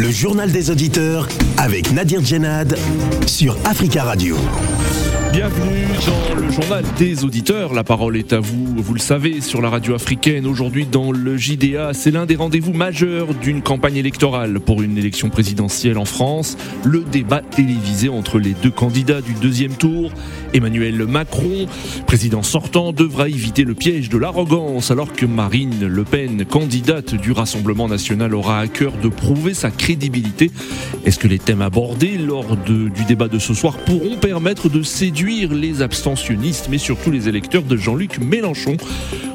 Le journal des auditeurs avec Nadir Djenad sur Africa Radio. Bienvenue dans le journal des auditeurs. La parole est à vous, vous le savez, sur la radio africaine. Aujourd'hui, dans le JDA, c'est l'un des rendez-vous majeurs d'une campagne électorale pour une élection présidentielle en France. Le débat télévisé entre les deux candidats du deuxième tour. Emmanuel Macron, président sortant, devra éviter le piège de l'arrogance alors que Marine Le Pen, candidate du Rassemblement national, aura à cœur de prouver sa crédibilité. Est-ce que les thèmes abordés lors du débat de ce soir pourront permettre de séduire les abstentionnistes, mais surtout les électeurs de Jean-Luc Mélenchon?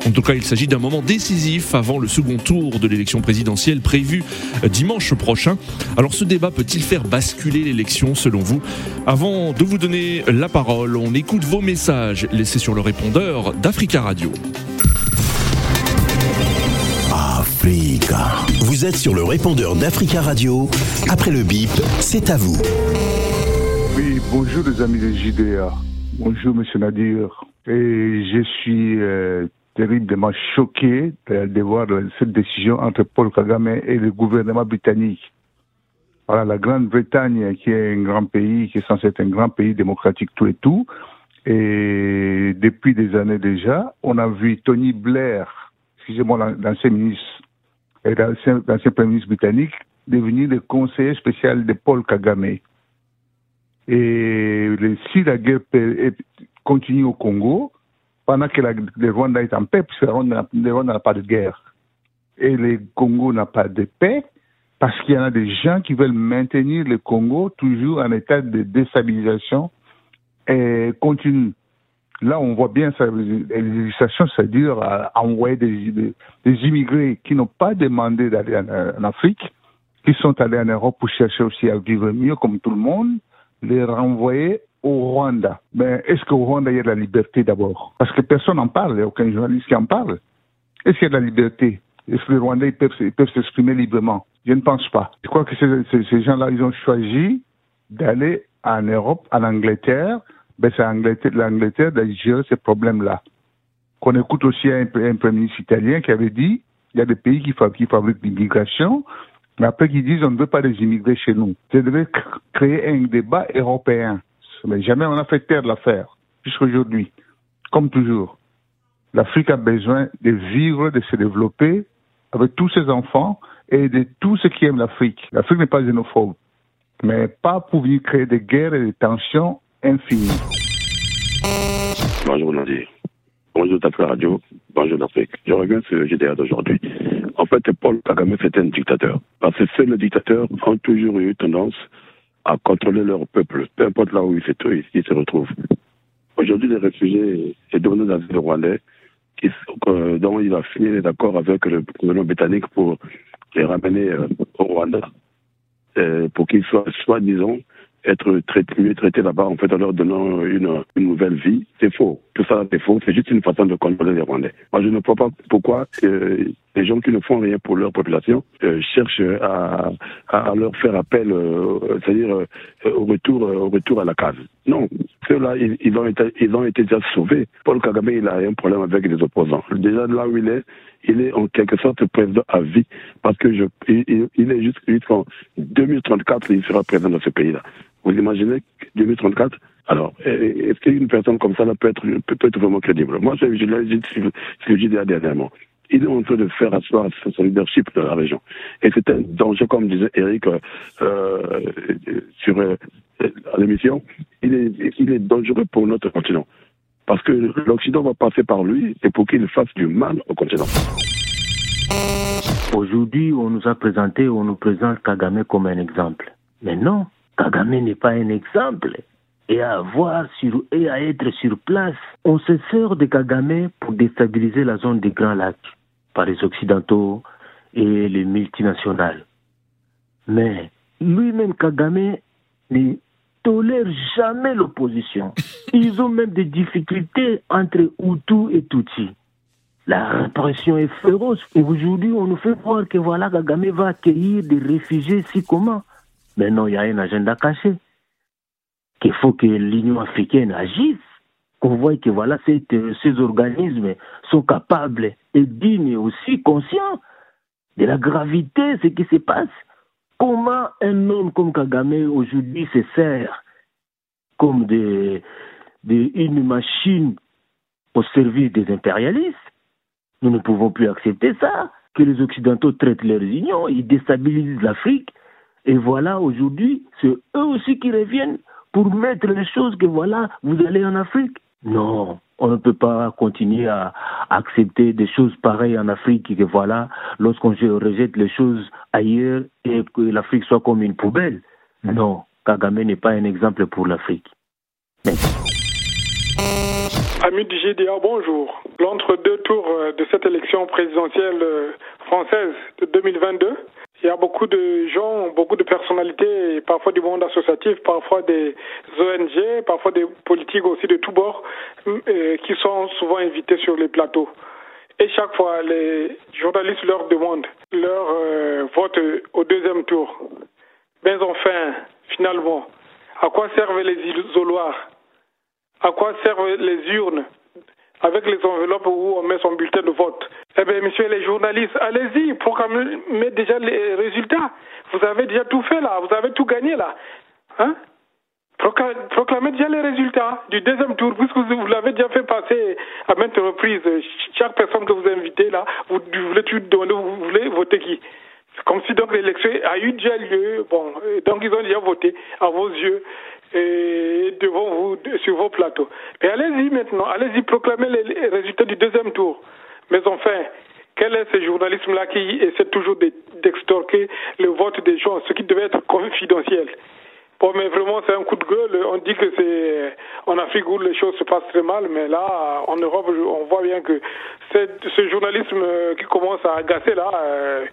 En tout cas, il s'agit d'un moment décisif avant le second tour de l'élection présidentielle prévue dimanche prochain. Alors ce débat peut-il faire basculer l'élection selon vous? Avant de vous donner la parole, on écoute vos messages laissés sur le répondeur d'Africa Radio. Africa. Vous êtes sur le répondeur d'Africa Radio. Après le bip, c'est à vous. Oui, bonjour les amis de JDA. Bonjour Monsieur Nadir. Et je suis euh, terriblement choqué de, voir cette décision entre Paul Kagame et le gouvernement britannique. Voilà, la Grande-Bretagne, qui est un grand pays, qui est censé être un grand pays démocratique tout et tout. Et depuis des années déjà, on a vu Tony Blair, excusez-moi, l'ancien ministre, l'ancien premier ministre britannique, devenir le conseiller spécial de Paul Kagame. Et si la guerre continue au Congo, pendant que le Rwanda est en paix, puisque le Rwanda n'a pas de guerre, et le Congo n'a pas de paix, parce qu'il y en a des gens qui veulent maintenir le Congo toujours en état de déstabilisation et continue. Là, on voit bien ça, législation, c'est-à-dire envoyer des, immigrés qui n'ont pas demandé d'aller en, en, Afrique, qui sont allés en Europe pour chercher aussi à vivre mieux comme tout le monde, les renvoyer au Rwanda. Mais est-ce qu'au Rwanda, il y a de la liberté d'abord? Parce que personne n'en parle, il n'y a aucun journaliste qui en parle. Est-ce qu'il y a de la liberté? Est-ce que les Rwandais peuvent s'exprimer librement? Je ne pense pas. Je crois que ces, gens-là, ils ont choisi d'aller en Europe, en Angleterre. Ben, c'est l'Angleterre de gérer ces problèmes-là. Qu'on écoute aussi un, premier ministre italien qui avait dit il y a des pays qui, qui fabriquent l'immigration, mais après qu'ils disent on ne veut pas des immigrés chez nous. Ça devait créer un débat européen. Mais jamais on a fait taire l'affaire, jusqu'aujourd'hui. Comme toujours. L'Afrique a besoin de vivre, de se développer avec tous ses enfants et de tous ceux qui aiment l'Afrique. L'Afrique n'est pas xénophobe, mais pas pour venir créer des guerres et des tensions infinies. Bonjour Nadir. Bonjour Tafra Radio. Bonjour l'Afrique. Je sur le GDA d'aujourd'hui. En fait, Paul Kagame, c'était un dictateur. Parce que seuls les dictateurs ont toujours eu tendance à contrôler leur peuple, peu importe là où ils se, se retrouvent. Aujourd'hui, les réfugiés est devenu dans le Rwandais, qui, euh, dont il a fini d'accord avec le gouvernement britannique pour les ramener euh, au Rwanda, euh, pour qu'ils soient, soi-disant, être traités, traités là-bas, en fait, en leur donnant une, une nouvelle vie. C'est faux. Tout ça, c'est faux. C'est juste une façon de contrôler les Rwandais. Moi, je ne vois pas pourquoi euh, les gens qui ne font rien pour leur population euh, cherchent à, à, leur faire appel, c'est-à-dire au retour, au retour à la case. Non, ceux-là, ils, ont été, ils ont été déjà sauvés. Paul Kagame, il a un problème avec les opposants. Déjà là où il est, il est en quelque sorte président à vie parce que je, il, il est jusqu'en 2034, il sera président de ce pays-là. Vous imaginez 2034 Alors, est-ce qu'une personne comme ça là, peut, être, peut, être vraiment crédible? Moi, je, je l'ai dit ce que j'ai dit dernièrement. Il est en train de faire asseoir son leadership dans la région. Et c'est un danger, comme disait Eric euh, euh sur euh, l'émission, il est, dangereux pour notre continent. Parce que l'Occident va passer par lui et pour qu'il fasse du mal au continent. Aujourd'hui, on nous a présenté, on nous présente Kagame comme un exemple. Mais non, Kagame n'est pas un exemple. Et à voir sur, et à être sur place, on se sert de Kagame pour déstabiliser la zone des Grands Lacs par les Occidentaux et les multinationales. Mais lui-même, Kagame, ne tolère jamais l'opposition. Ils ont même des difficultés entre Hutu et Tutsi. La répression est féroce. Et aujourd'hui, on nous fait croire que voilà, Kagame va accueillir des réfugiés si comment mais non, il y a un agenda caché. Qu'il faut que l'Union africaine agisse, qu'on voit que voilà, ces, ces organismes sont capables et dignes et aussi conscients de la gravité, ce qui se passe. Comment un homme comme Kagame aujourd'hui se sert comme des, une machine au service des impérialistes? Nous ne pouvons plus accepter ça, que les Occidentaux traitent leurs unions, ils déstabilisent l'Afrique. Et voilà, aujourd'hui, c'est eux aussi qui reviennent pour mettre les choses que voilà, vous allez en Afrique. Non, on ne peut pas continuer à accepter des choses pareilles en Afrique et que voilà, lorsqu'on rejette les choses ailleurs et que l'Afrique soit comme une poubelle. Non, Kagame n'est pas un exemple pour l'Afrique. Amis du GDA, bonjour. L'entre-deux tours euh, de cette élection présidentielle euh, française de 2022 il y a beaucoup de gens, beaucoup de personnalités, parfois du monde associatif, parfois des ONG, parfois des politiques aussi de tous bords, euh, qui sont souvent invités sur les plateaux. Et chaque fois, les journalistes leur demandent leur euh, vote au deuxième tour. Mais enfin, finalement, à quoi servent les isoloirs? À quoi servent les urnes? Avec les enveloppes où on met son bulletin de vote. Eh bien, messieurs les journalistes, allez-y, proclamez déjà les résultats. Vous avez déjà tout fait là, vous avez tout gagné là. Hein? Proclamez déjà les résultats du deuxième tour, puisque vous l'avez déjà fait passer à maintes reprises. Chaque personne que vous invitez là, vous, voulez vous voulez voter qui? Comme si donc l'élection a eu déjà lieu. Bon, donc ils ont déjà voté à vos yeux devant vous sur vos plateaux. Et allez-y maintenant, allez-y proclamer les résultats du deuxième tour. Mais enfin, quel est ce journalisme-là qui essaie toujours d'extorquer le vote des gens, ce qui devait être confidentiel? Bon, mais vraiment, c'est un coup de gueule. On dit que c'est en Afrique où les choses se passent très mal, mais là, en Europe, on voit bien que ce journalisme qui commence à agacer là. Euh,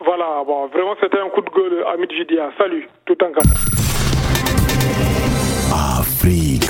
voilà, bon, vraiment, c'était un coup de gueule, ami de Salut, tout en gamin.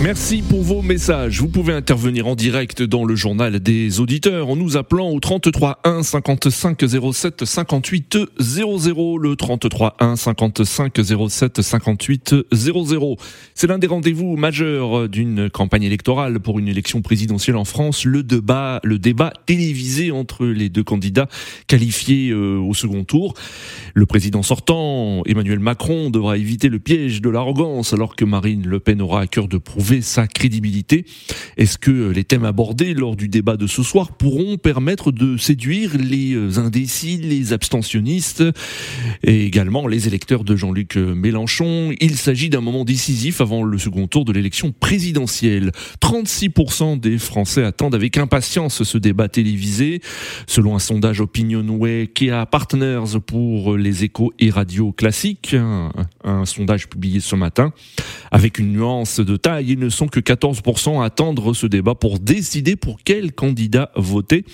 Merci pour vos messages. Vous pouvez intervenir en direct dans le journal des auditeurs en nous appelant au 33 1 55 07 58 00. Le 33 1 55 07 58 00. C'est l'un des rendez-vous majeurs d'une campagne électorale pour une élection présidentielle en France. Le débat, le débat télévisé entre les deux candidats qualifiés euh, au second tour. Le président sortant, Emmanuel Macron, devra éviter le piège de l'arrogance alors que Marine Le Pen aura à cœur de prouver sa crédibilité. Est-ce que les thèmes abordés lors du débat de ce soir pourront permettre de séduire les indécis, les abstentionnistes et également les électeurs de Jean-Luc Mélenchon? Il s'agit d'un moment décisif avant le second tour de l'élection présidentielle. 36% des Français attendent avec impatience ce débat télévisé. Selon un sondage Opinionway Kea Partners pour les échos et radios classiques, un, un sondage publié ce matin, avec une nuance de taille, ne sont que 14% à attendre ce débat pour décider pour quel candidat voter.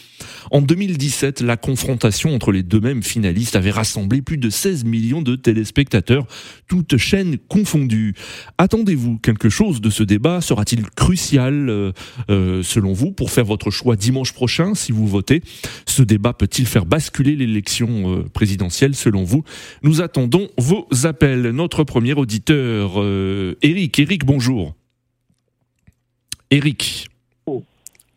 En 2017, la confrontation entre les deux mêmes finalistes avait rassemblé plus de 16 millions de téléspectateurs, toutes chaînes confondues. Attendez-vous quelque chose de ce débat? Sera-t-il crucial, euh, euh, selon vous, pour faire votre choix dimanche prochain si vous votez? Ce débat peut-il faire basculer l'élection euh, présidentielle, selon vous? Nous attendons vos appels. Notre premier auditeur, Eric. Eric, bonjour. Eric.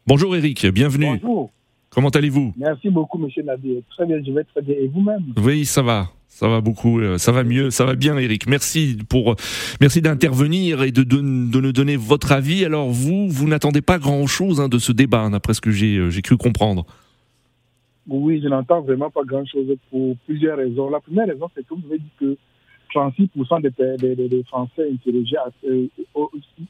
Bonjour Eric, bienvenue. Bonjour. Comment allez-vous? Merci beaucoup, monsieur Nadir. Très bien, je vais très bien. Et vous-même? Oui, ça va. Ça va beaucoup, euh, ça va mieux, ça va bien, Eric. Merci pour, merci d'intervenir et de, de, nous donner votre avis. Alors vous, vous n'attendez pas grand-chose hein, de ce débat, hein, d'après ce que euh, j'ai cru comprendre. Oui, je n'entends vraiment pas grand-chose pour plusieurs raisons. La première raison, c'est que vous avez dit que 36% des, des, des, Français interrogés euh,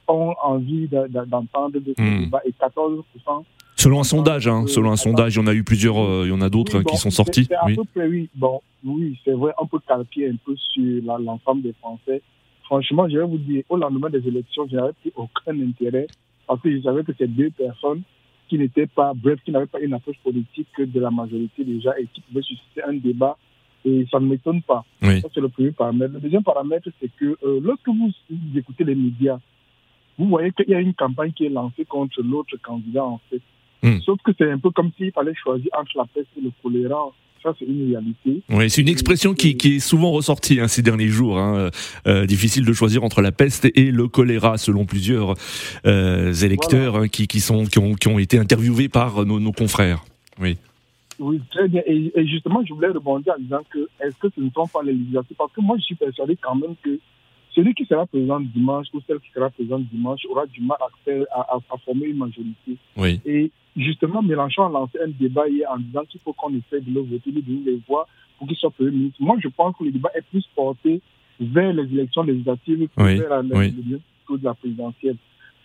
ont envie d'entendre de ce hmm. débat et 14% Selon un sondage, hein, selon un sondage, il y en a eu plusieurs, euh, il y en a d'autres qui sont sortis. oui. Peu près, oui. Bon, oui, c'est vrai, on peut calquer un peu sur l'ensemble des Français. Franchement, je vais vous dire, au lendemain des élections, je n'avais plus aucun intérêt parce que je savais que ces deux personnes qui n'étaient pas, bref, qui n'avaient pas une approche politique de la majorité déjà et qui pouvaient susciter un débat et ça ne m'étonne pas. Ça, c'est le premier paramètre. Le deuxième paramètre, c'est que euh, lorsque vous, écoutez les médias, vous voyez qu'il y a une campagne qui est lancée contre l'autre candidat, en fait. Hmm. Sauf que c'est un peu comme s'il fallait choisir entre la peste et le choléra. Ça, c'est une réalité. Oui, c'est une expression qui, qui, est souvent ressortie hein, ces derniers jours. Hein. Euh, difficile de choisir entre la peste et le choléra, selon plusieurs euh, électeurs hein, qui, qui, sont, qui, ont, qui ont été interviewés par nos, nos confrères. Oui. Oui, très bien. Et, justement, je voulais rebondir en disant que est-ce que ce ne sont pas les législatives Parce que moi, je suis persuadé quand même que celui qui sera présent dimanche ou celle qui sera présente dimanche aura du mal à, faire, à, former une majorité. Oui. Et justement, Mélenchon a lancé un débat hier en disant qu'il faut qu'on essaie de le voter, de donner les voix pour qu'il soit Premier ministre. Moi, je pense que le débat est plus porté vers les élections législatives que vers la, oui. de la présidentielle.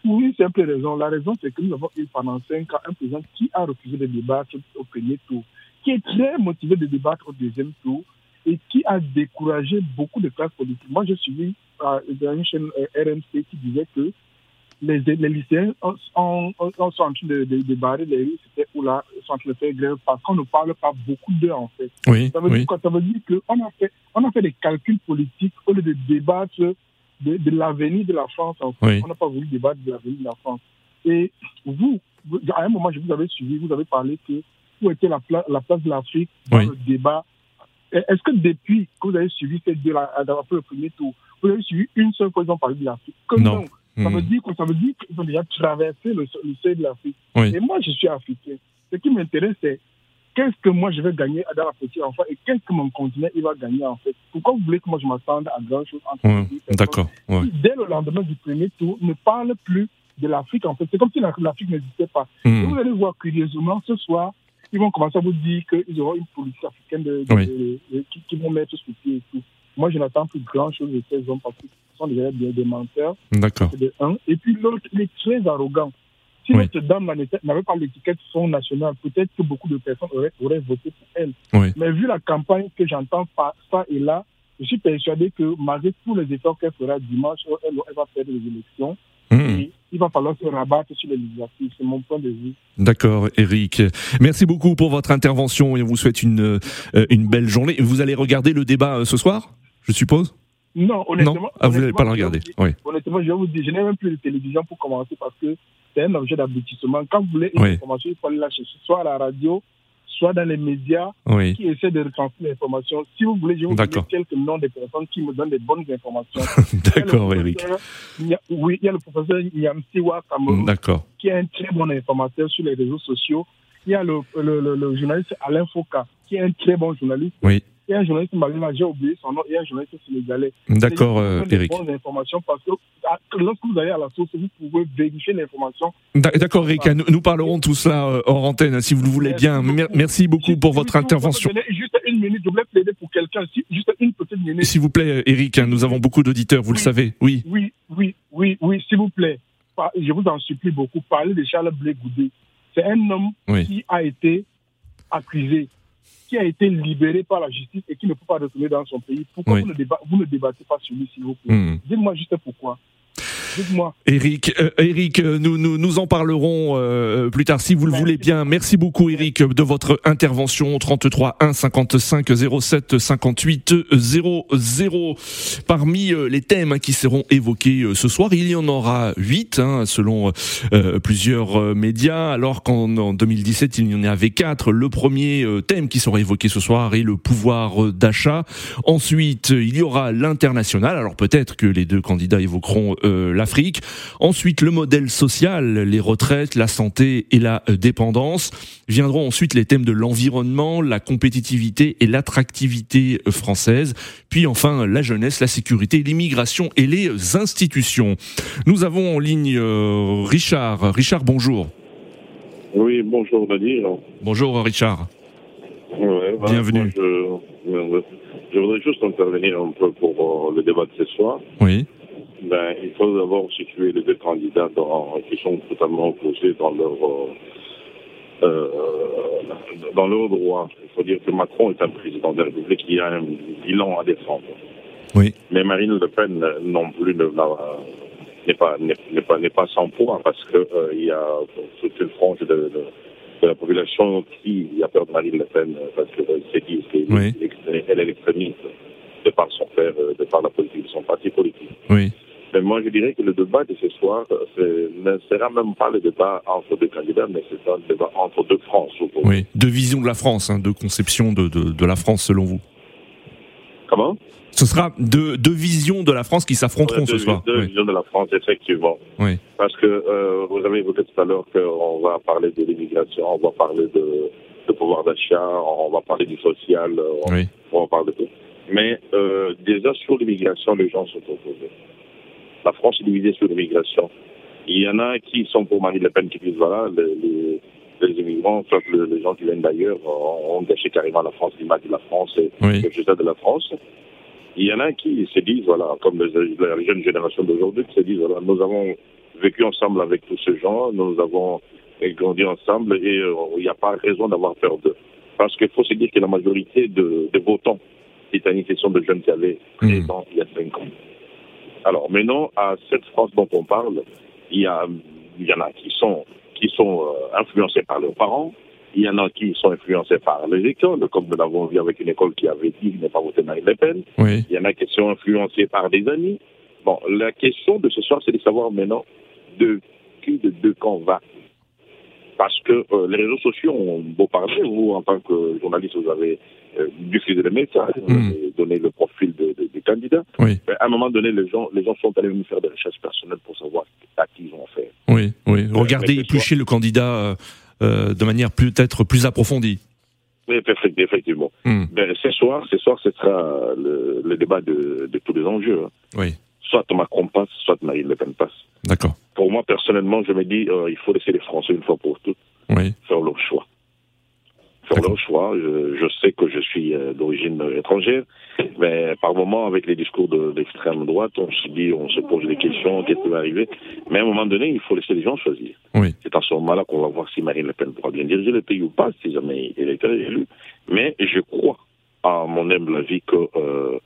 Pour une simple raison. La raison, c'est que nous avons eu pendant cinq ans un président qui a refusé de débattre au premier tour, qui est très motivé de débattre au deuxième tour et qui a découragé beaucoup de classes politiques. Moi, je suis euh, dans une chaîne euh, RMC qui disait que les, les lycéens sont en train de, de, de barrer les rues, c'était où là, sont en train de faire grève parce qu'on ne parle pas beaucoup d'eux, en fait. Oui, ça veut oui. dire quoi? Ça veut dire qu'on a fait, on a fait des calculs politiques au lieu de débattre de, de l'avenir de la France. En fait. Oui. On n'a pas voulu débattre de l'avenir de la France. Et vous, vous, à un moment, je vous avais suivi, vous avez parlé que où était la, pla la place de l'Afrique dans Oui. le débat. Est-ce que depuis que vous avez suivi ces deux après le premier tour, vous avez suivi une seule fois ils ont parlé de l'Afrique? Que Non. Ça Hmm. veut dire que ça veut dire qu'ils ont déjà traversé le, le seuil de l'Afrique. Oui. Et moi, je suis africain. Ce qui m'intéresse, c'est qu'est-ce que moi je vais gagner dans la petite enfant et qu'est-ce que mon continent il va gagner en fait? Pourquoi vous voulez que moi je m'attende à grand chose entre personnes D'accord. Ouais. Dès le lendemain du premier tour, ne parle plus de l'Afrique en fait. C'est comme si la- l'Afrique n'existait pas. Et Hmm. vous allez voir curieusement ce soir, ils vont commencer à vous dire qu'ils auront une politique africaine de, de- Oui. de- de- qui, qui vont mettre sur pied et tout. Moi, je n'attends plus grand chose de ces hommes parce qu'ils sont déjà des, des menteurs. D'accord. Et puis l'autre, il est très arrogant. Si Oui. notre dame n'avait pas l'étiquette Fonds national, peut-être que beaucoup de personnes auraient, auraient voté pour elle. Oui. Mais vu la campagne que j'entends par ça et là, je suis persuadé que malgré tous les efforts qu'elle fera dimanche, elle, elle va perdre les élections. Hmm. Et il va falloir se rabattre sur les législatives. C'est mon point de vue. D'accord, Eric. Merci beaucoup pour votre intervention et on vous souhaite une, euh, une belle journée. Vous allez regarder le débat euh, ce soir, je suppose? Non, honnêtement. Non? Ah, vous n'allez pas le regarder. Oui. Honnêtement, je vais vous dire, je n'ai même plus de télévision pour commencer parce que c'est un objet d'aboutissement. Quand vous voulez une Oui. information, il faut aller la chercher soit à la radio, soit dans les médias Oui. qui essaient de retransmettre l'information. Si vous voulez, je vous D'accord. quelques noms des personnes qui me donnent des bonnes informations. D'accord, Eric. Oui, il y a le professeur Cameroun D'accord. qui est un très bon informateur sur les réseaux sociaux. Il y a le, le, le, le journaliste Alain Foucault qui est un très bon journaliste. Oui. Il y a un journaliste malien, j'ai oublié son nom, il y a un journaliste sénégalais. D'accord, euh, Eric. bonnes informations parce que ah, lorsque vous allez à la source, vous pouvez vérifier l'information. D'a- D'accord, Eric. Nous, nous parlerons de tout cela euh, hors antenne, si vous le voulez bien. Merci beaucoup pour votre intervention. Juste une minute, je voulais plaider pour quelqu'un, si- juste une petite minute. S'il vous plaît, Eric, hein, nous avons beaucoup d'auditeurs, vous le Oui. savez. Oui. Oui, oui, oui, oui, s'il vous plaît. Je vous en supplie beaucoup. Parlez de Charles Blé Goudé. C'est un homme Oui. qui a été accusé, qui a été libéré par la justice et qui ne peut pas retourner dans son pays. Pourquoi Oui. vous, ne déba- vous ne débattez pas sur lui, s'il vous plaît? Hmm. Dites-moi juste pourquoi. Dites-moi. Eric, euh, Eric, euh, nous, nous, nous en parlerons euh, plus tard si vous le voulez bien. Merci beaucoup Eric de votre intervention 33 1 55 07 58 00. Parmi euh, les thèmes qui seront évoqués euh, ce soir, il y en aura huit hein, selon euh, plusieurs euh, médias, alors qu'en en 2017 il y en avait quatre. Le premier euh, thème qui sera évoqué ce soir est le pouvoir euh, d'achat. Ensuite, euh, il y aura l'international. Alors peut-être que les deux candidats évoqueront euh, l'Afrique. Ensuite, le modèle social, les retraites, la santé et la euh, dépendance. Viendront ensuite les thèmes de l'environnement, la compétitivité et l'attractivité euh, française. Puis enfin, la jeunesse, la sécurité, l'immigration et les institutions. Nous avons en ligne euh, Richard. Richard, bonjour. Oui, bonjour Nadir. Bonjour Richard. Ouais, voilà, Bienvenue. je, euh, je voudrais juste intervenir un peu pour euh, le débat de ce soir. Oui. Ben, il faut d'abord situer les deux candidats dans- qui sont totalement opposés dans leur euh, euh, dans leur droit. Il faut dire que Macron est un président de la République qui a un bilan à défendre. Oui. Mais Marine Le Pen euh, non plus n'est pas n'est pas n'est pas sans poids parce que euh, il y a toute une frange de, de, de la population qui a peur de Marine Le Pen euh, parce qu'elle s'est dit qu'elle Oui. elle est l'extrémiste de par son père, euh, de par la politique de son parti politique. Oui. Mais moi, je dirais que le débat de ce soir euh, ne sera même pas le débat entre deux candidats, mais c'est un débat entre deux France. Oui. De vision de la France, hein, de conception de, de, de la France selon vous. Comment? Ce sera deux, deux visions de la France qui s'affronteront ce Deux- soir. Deux Oui. visions de la France, effectivement. Oui. Parce que euh, vous avez évoqué tout à l'heure qu'on va parler de l'immigration, on va parler de, le pouvoir d'achat, on va parler du social, on, Oui. on va parler de tout. Mais euh, déjà sur l'immigration, les gens sont opposés. La France est divisée sur l'immigration. Il y en a qui sont pour Marine Le Pen qui disent voilà, les, les, les immigrants, soit le- les gens qui viennent d'ailleurs, ont, ont gâché carrément la France, l'image de la France et Oui. le résultat de la France. Il y en a qui se disent, voilà, comme les, la jeune génération d'aujourd'hui, qui se disent, voilà, nous avons vécu ensemble avec tous ces gens, nous avons grandi ensemble et euh, il n'y a pas raison d'avoir peur d'eux. Parce qu'il faut se dire que la majorité de, des votants britanniques, ce sont des jeunes qui avaient 13 ans il y a 5 ans. Alors maintenant, à cette France dont on parle, il y, a, il y en a qui sont, qui sont euh, influencés par leurs parents, il y en a qui sont influencés par les écoles, comme nous l'avons vu avec une école qui avait dit ne pas voter Marine Le Pen. Oui. Il y en a qui sont influencés par des amis. Bon, la question de ce soir, c'est de savoir maintenant de qui de deux camps va. Parce que euh, les réseaux sociaux ont beau parler, vous, en tant que journaliste, vous avez euh, diffusé les messages, vous Mm. avez donné le profil de- candidats. Oui. À un moment donné, les gens, les gens sont allés nous faire des recherches personnelles pour savoir à qui ils ont affaire. Oui, oui. Regardez, mais que éplucher le candidat euh, euh, de manière peut-être plus approfondie. Oui, effect- effectivement. Hmm. Ben, ce soir, ce soir, ce sera le, le débat de, de tous les enjeux. hein. Oui, Soit Macron passe, soit Marine Le Pen passe. d'accord. Pour moi, personnellement, je me dis, euh, il faut laisser les Français une fois pour toutes Oui, faire leur choix. Faire leur choix. Je, je sais que je suis euh, d'origine étrangère, mais par moment, avec les discours de l'extrême droite, on se dit, on se pose des questions, qu'est-ce qui va arriver? Mais à un moment donné, il faut laisser les gens choisir. oui, C'est à ce moment-là qu'on va voir si Marine Le Pen pourra bien diriger le pays ou pas, si jamais elle est élue. Mais je crois, à mon humble avis, que euh,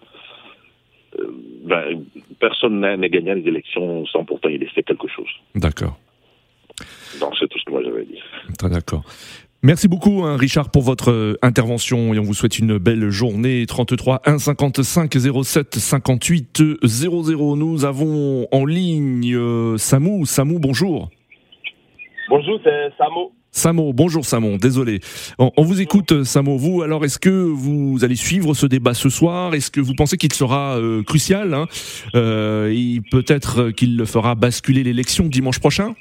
euh, ben, personne n'a n'a gagné les élections sans pourtant y laisser quelque chose. d'accord. Donc c'est tout ce que moi j'avais dit. Très d'accord. Merci beaucoup, hein, Richard, pour votre euh, intervention et on vous souhaite une belle journée. 33 1 55 07 58 00. Nous avons en ligne euh, Samou. Samou, bonjour. Bonjour, c'est Samo. Samo, bonjour Samo, désolé. On, on vous écoute euh, Samo, vous, alors est-ce que vous allez suivre ce débat ce soir? Est-ce que vous pensez qu'il sera euh, crucial hein? Euh, et Peut-être qu'il le fera basculer l'élection dimanche prochain?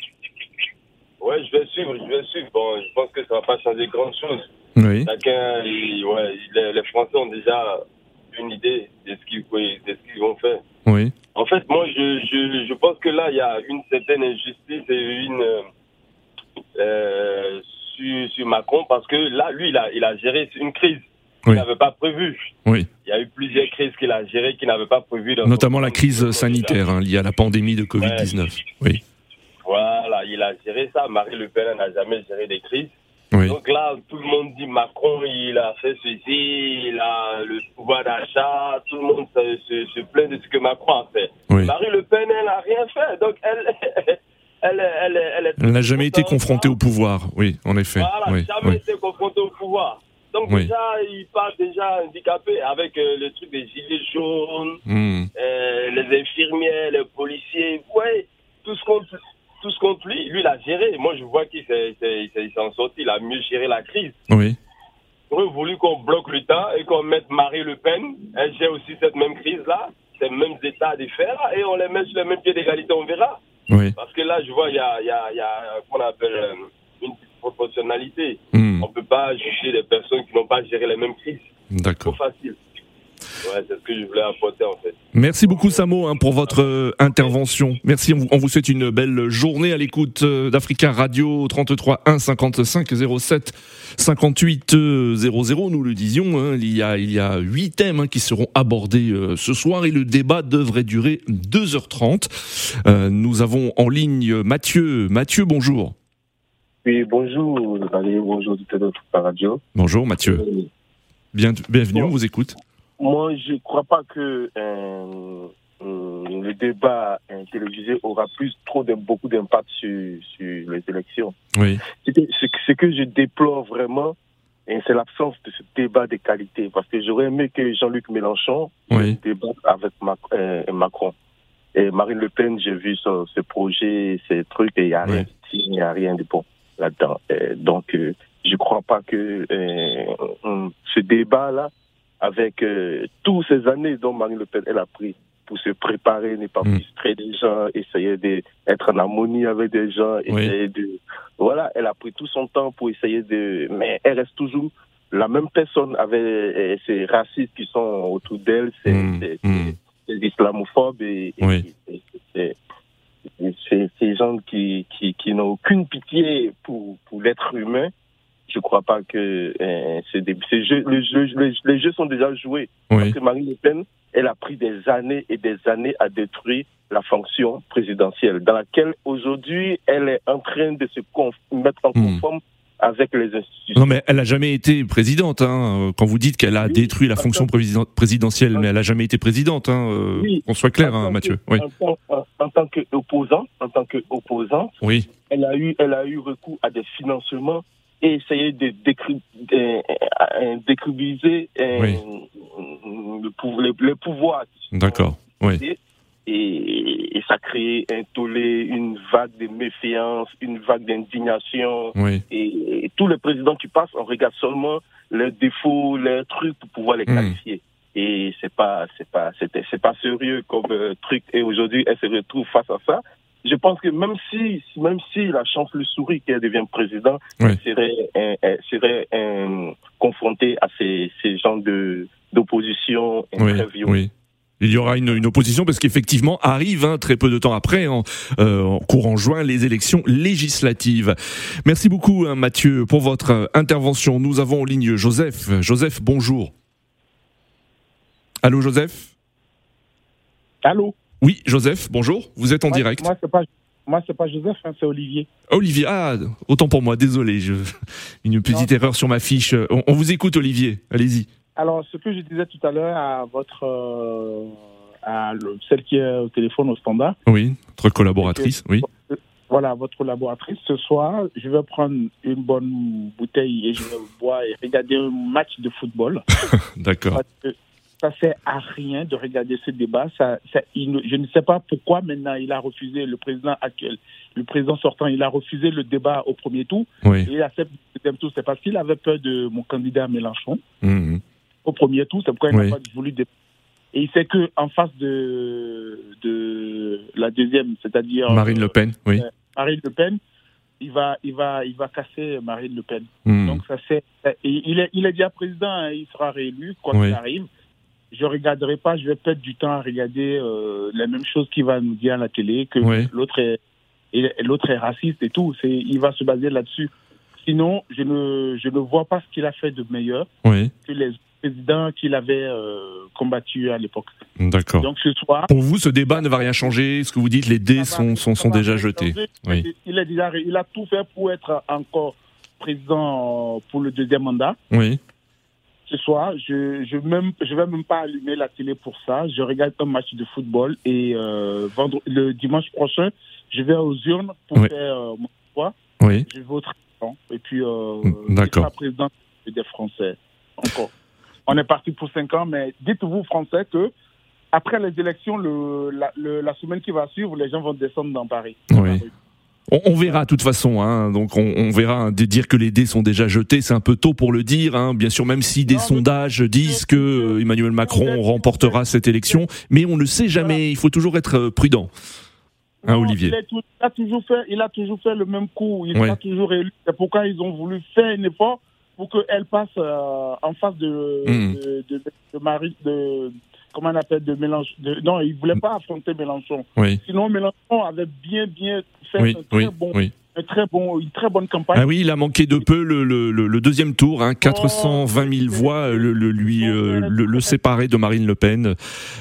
Je vais suivre. Bon, je pense que ça va pas changer grand chose. Oui, Chacun, il- ouais, les, les Français ont déjà une idée de ce qu'ils vont faire. oui, En fait, moi, je, je, je pense que là, il y a une certaine injustice et une euh, sur, sur Macron parce que là, lui, il a, il a géré une crise qu'il Oui. n'avait pas prévue. oui. Il y a eu plusieurs crises qu'il a gérées qu'il n'avait pas prévues. Notamment la crise sanitaire hein, liée à la pandémie de Covid-19. Oui, il a géré ça. Marie Le Pen n'a jamais géré des crises. oui, Donc là, tout le monde dit Macron, il a fait ceci, il a le pouvoir d'achat, tout le monde se, se, se plaint de ce que Macron a fait. oui. Marie Le Pen, elle n'a rien fait. Donc elle, elle, elle, elle, n'a jamais été confrontée au pouvoir, oui, en effet. Voilà, oui, jamais été confrontée au pouvoir. Donc Oui. déjà, il part déjà handicapé avec euh, le truc des gilets jaunes, Hmm, euh, les infirmières, les policiers, ouais, tout ce contre, tout ce contre lui, lui, il a géré. Moi, je vois qu'il s'est- s'en sorti, il a mieux géré la crise. oui, On aurait voulu qu'on bloque temps et qu'on mette Marie Le Pen, elle gère aussi cette même crise-là, ces mêmes états de faire, et on les met sur le même pied d'égalité, on verra. oui. Parce que là, je vois, il y a, il y a, y a qu'on appelle euh, une proportionnalité. Hmm, On ne peut pas juger les personnes qui n'ont pas géré les mêmes crises. Trop D'accord. facile. Ouais, c'est ce que je voulais apporter en fait. Merci beaucoup Samo hein, pour votre euh, intervention. Merci, on vous, on vous souhaite une belle journée à l'écoute euh, d'Africa Radio 33 1 55 07 58 euh, 00. Nous le disions, hein, il y a il y a huit thèmes hein, qui seront abordés euh, ce soir et le débat devrait durer 2h30. Euh, nous avons en ligne Mathieu. Mathieu, bonjour. Oui, bonjour, bonjour, radio. Bonjour Mathieu. Bien, bienvenue, on vous écoute. Moi, je ne crois pas que euh, euh, le débat télévisé aura plus trop de, beaucoup d'impact sur, sur les élections. Oui, Ce que, ce que- ce je déplore vraiment, c'est l'absence de ce débat de qualité. Parce que j'aurais aimé que Jean-Luc Mélenchon oui, débatte avec Mac- euh, Macron. Et Marine Le Pen, j'ai vu son- ce projet, ces trucs, et il n'y a rien il n'y a rien de bon là-dedans. Donc, euh, je ne crois pas que euh, euh, ce débat-là, avec euh, toutes ces années dont Marine Le Pen elle a pris pour se préparer, ne pas Mm. frustrer des gens, essayer d'être en harmonie avec des gens, Oui. essayer de... Voilà, elle a pris tout son temps pour essayer de... Mais elle reste toujours la même personne avec euh, ces racistes qui sont autour d'elle, ces, Mm, ces- mm. ces islamophobes et, et- Oui. et- et- et ces, ces gens qui, qui, qui n'ont aucune pitié pour, pour l'être humain. Je crois pas que euh, ces jeux, les jeux sont déjà joués. Oui. Parce que Marine Le Pen, elle a pris des années et des années à détruire la fonction présidentielle, dans laquelle aujourd'hui elle est en train de se mettre en Hmm. conforme avec les institutions. Non mais elle a jamais été présidente. Hein. Quand vous dites qu'elle a Oui, détruit la fonction présidentielle, mais elle a jamais été présidente. Hein. euh, Oui. Qu'on soit clair, hein, Mathieu. que- Oui. En, tant- en- en tant qu'opposant, en tant qu'opposant, Oui. elle a eu, elle a eu recours à des financements et essayé de décri- de- euh, décribiliser euh, Oui. le pou- les, les pouvoirs. qui sont D'accord. Oui. Et, et ça crée un tollé, une vague de méfiance, une vague d'indignation. Oui. Et, et tous les présidents qui passent, on regarde seulement leurs défauts, leurs trucs pour pouvoir les Hmm. qualifier. Et c'est pas, c'est pas, c'était, c'est pas sérieux comme euh, truc. Et aujourd'hui, elle se retrouve face à ça. Je pense que même si, même si la chance lui sourit qu'elle devienne président, elle serait, elle serait confrontée à ces, ces genres de d'opposition Oui. Oui. Il y aura une, une opposition parce qu'effectivement arrive hein, très peu de temps après, en, euh, en courant juin, les élections législatives. Merci beaucoup hein, Mathieu pour votre euh, intervention. Nous avons en ligne Joseph. Joseph, bonjour. Allô Joseph? Allô? Oui, Joseph, bonjour. Vous êtes en Moi- direct. Moi, c'est pas, moi, pas Joseph, hein, c'est Olivier. Olivier, ah, autant pour moi, désolé, je, une petite Non. erreur sur ma fiche. On, on vous écoute Olivier, allez-y. Alors, ce que je disais tout à l'heure à votre. euh, à le- celle qui est au téléphone au standard, Oui, notre collaboratrice, oui. voilà, votre collaboratrice, ce soir, je vais prendre une bonne bouteille et je vais boire et regarder un match de football. D'accord. Ça sert à rien de regarder ce débat. Ça, ça- il ne- je ne sais pas pourquoi maintenant il a refusé, le président actuel, le président sortant, il a refusé le débat au premier tour Oui. et il accepte le deuxième tour. C'est parce qu'il avait peur de mon candidat Mélenchon Mhm. au premier tour. C'est pourquoi il Oui. n'a pas voulu débattre. Et il sait que en face de, de la deuxième, c'est-à-dire Marine Le Pen, oui. euh, Marine Le Pen, il va, il va, il va casser Marine Le Pen. Mhm. Donc ça c'est, il est, il est déjà président, hein, il sera réélu quoi Oui. qu'il arrive. Je regarderai pas, je vais perdre du temps à regarder euh, la même chose qu'il va nous dire à la télé que Oui. l'autre est, et l'autre est raciste et tout. C'est, il va se baser là-dessus. Sinon, je ne, je ne vois pas ce qu'il a fait de meilleur Oui, que les présidents qu'il avait euh, combattus à l'époque. d'accord. Donc ce soir, Pour vous, ce débat ne va rien changer. Ce que vous dites, les dés va- sont, sont, déjà jetés. Oui. Il, déjà, il a tout fait pour être encore président pour le deuxième mandat. Oui, Ce soir, je je même je vais même pas allumer la télé pour ça. Je regarde un match de football et euh, vendre, le dimanche prochain, je vais aux urnes pour Oui. faire euh, mon choix. oui. Je non. et puis euh, Mm, d'accord. président des Français encore. On est parti pour cinq ans, mais dites-vous Français que après les élections, le, la, le- la semaine qui va suivre, les gens vont descendre dans Paris. Oui. On, on verra de toute façon, hein. donc on, on verra. hein, dire que les dés sont déjà jetés, c'est un peu tôt pour le dire. Hein. Bien sûr, même si des Non, sondages disent que euh, Emmanuel Macron remportera cette élection, mais on ne sait jamais. Il faut toujours être euh, prudent. Hein, Olivier. Il, a toujours fait, il a toujours fait le même coup. Il Ouais. sera toujours élu. C'est pourquoi ils ont voulu faire un effort pour qu'elle passe euh, en face de, de, de, de Marie, de, comment on appelle, de Mélenchon. de- non, il voulait pas affronter Mélenchon. Oui, Sinon, Mélenchon avait bien, bien fait oui, un très oui, bon, oui. un très bon, une très bonne campagne. Ah oui, il a manqué de peu le, le, le- le deuxième tour, hein, 420 000 voix, le, le- lui euh, le, le séparer de Marine Le Pen.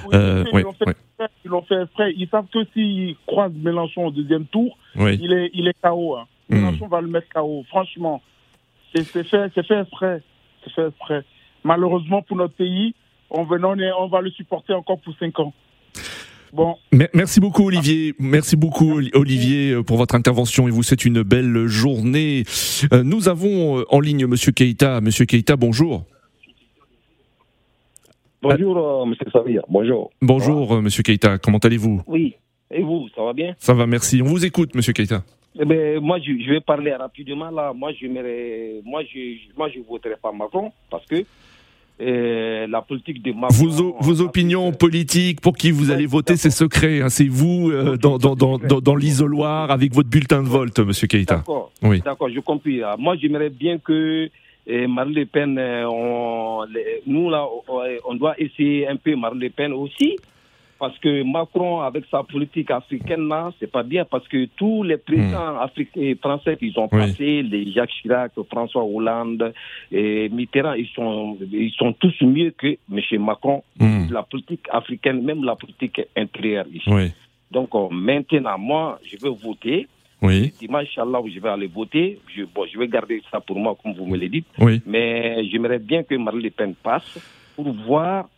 Oui, Euh, ils l'ont fait, ouais. exprès, ils fait savent que s'ils croisent Mélenchon au deuxième tour, Oui, il est, il est KO. Hein. Hmm. Mélenchon va le mettre KO. Franchement, c'est c'est fait, c'est fait exprès. C'est fait exprès. Malheureusement pour notre pays, on, venait, on, est- on va le supporter encore pour cinq ans. Bon, Mer- Merci beaucoup Olivier, merci beaucoup Olivier euh, pour votre intervention et vous souhaite une belle journée. Euh, Nous avons euh, en ligne Monsieur Keita. Monsieur Keita, bonjour. Bonjour, Monsieur Savia. Bonjour. Bonjour Monsieur Keita, comment allez-vous? Oui. Et vous, ça va bien? Ça va, merci. On vous écoute Monsieur Keita. eh ben, Moi, je, je vais parler rapidement là. Moi, je moi, je, moi, je voterai pas Macron parce que euh, la politique de Macron. Vos, vos opinions politiques, pour qui vous allez voter, c'est secret. hein. C'est vous euh, dans, dans, dans, dans, l'isoloir avec votre bulletin de vote, Monsieur Keïta. D'accord. Oui. D'accord, je comprends. Ah, Moi, j'aimerais bien que eh, Marine Le Pen, euh, on, nous là, on doit essayer un peu Marine Le Pen aussi. Parce que Macron, avec sa politique africaine, là, c'est pas bien. Parce que tous les présidents africains, français qui ont Oui. passé, les Jacques Chirac, François Hollande et Mitterrand, ils sont, ils sont tous mieux que M. Macron. Hmm. La politique africaine, même la politique intérieure ici. Oui. Donc euh, maintenant, moi, je vais voter. Oui. Dimanche, Inch'Allah, je vais aller voter. Je, bon, je vais garder ça pour moi, comme vous me le dites. Oui. Mais j'aimerais bien que Marine Le Pen passe pour voir,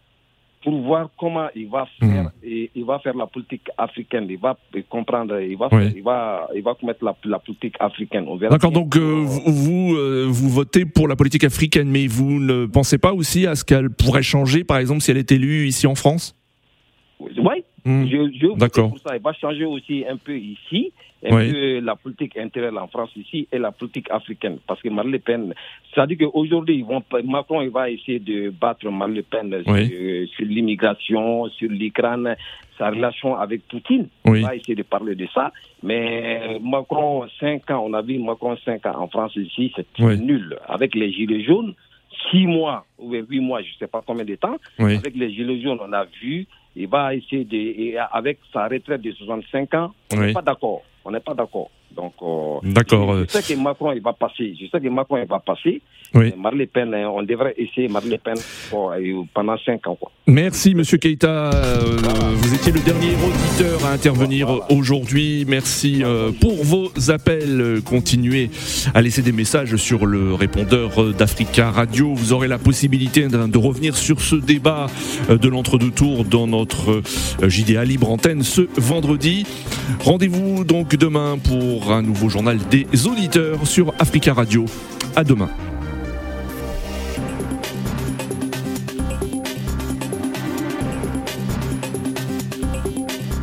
pour voir comment il va faire, Mhm. et, il va faire la politique africaine. Il va comprendre, il va, Oui. faire- il va, il va commettre la, la politique africaine. D'accord, donc euh, vous, vous, euh, vous votez pour la politique africaine, mais vous ne pensez pas aussi à ce qu'elle pourrait changer, par exemple, si elle est élue ici en France? Oui, Hmm. je, je D'accord. ça. Il va changer aussi un peu ici, un Oui. peu la politique intérieure en France ici et la politique africaine? Parce que Marine Le Pen, c'est-à-dire qu'aujourd'hui, Macron il va essayer de battre Marine Le Pen Oui. sur, sur l'immigration, sur l'Ukraine, sa relation avec Poutine. Oui. Il va essayer de parler de ça. Mais Macron, 5 ans, on a vu Macron 5 ans en France ici, c'est Oui. nul. Avec les Gilets jaunes, 6 mois ou 8 mois, je ne sais pas combien de temps, Oui. avec les Gilets jaunes, on a vu, il va essayer de. et avec sa retraite de 65 ans, on n'est pas d'accord. On n'est pas d'accord. Donc, euh, D'accord, Je, sais que Macron, il va passer. Je sais que Macron, il va passer. Oui. Marine Le Pen, hein, on devrait essayer Marine Le Pen pour, euh, pendant 5 ans. Quoi. Merci Monsieur Keïta, Euh, vous étiez le dernier auditeur à intervenir aujourd'hui. Merci pour vos appels. Continuez à laisser des messages sur le répondeur d'Africa Radio. Vous aurez la possibilité de, revenir sur ce débat de l'entre-deux tours dans notre JDA Libre Antenne ce vendredi. Rendez-vous donc demain un nouveau journal des auditeurs sur Africa Radio. À demain.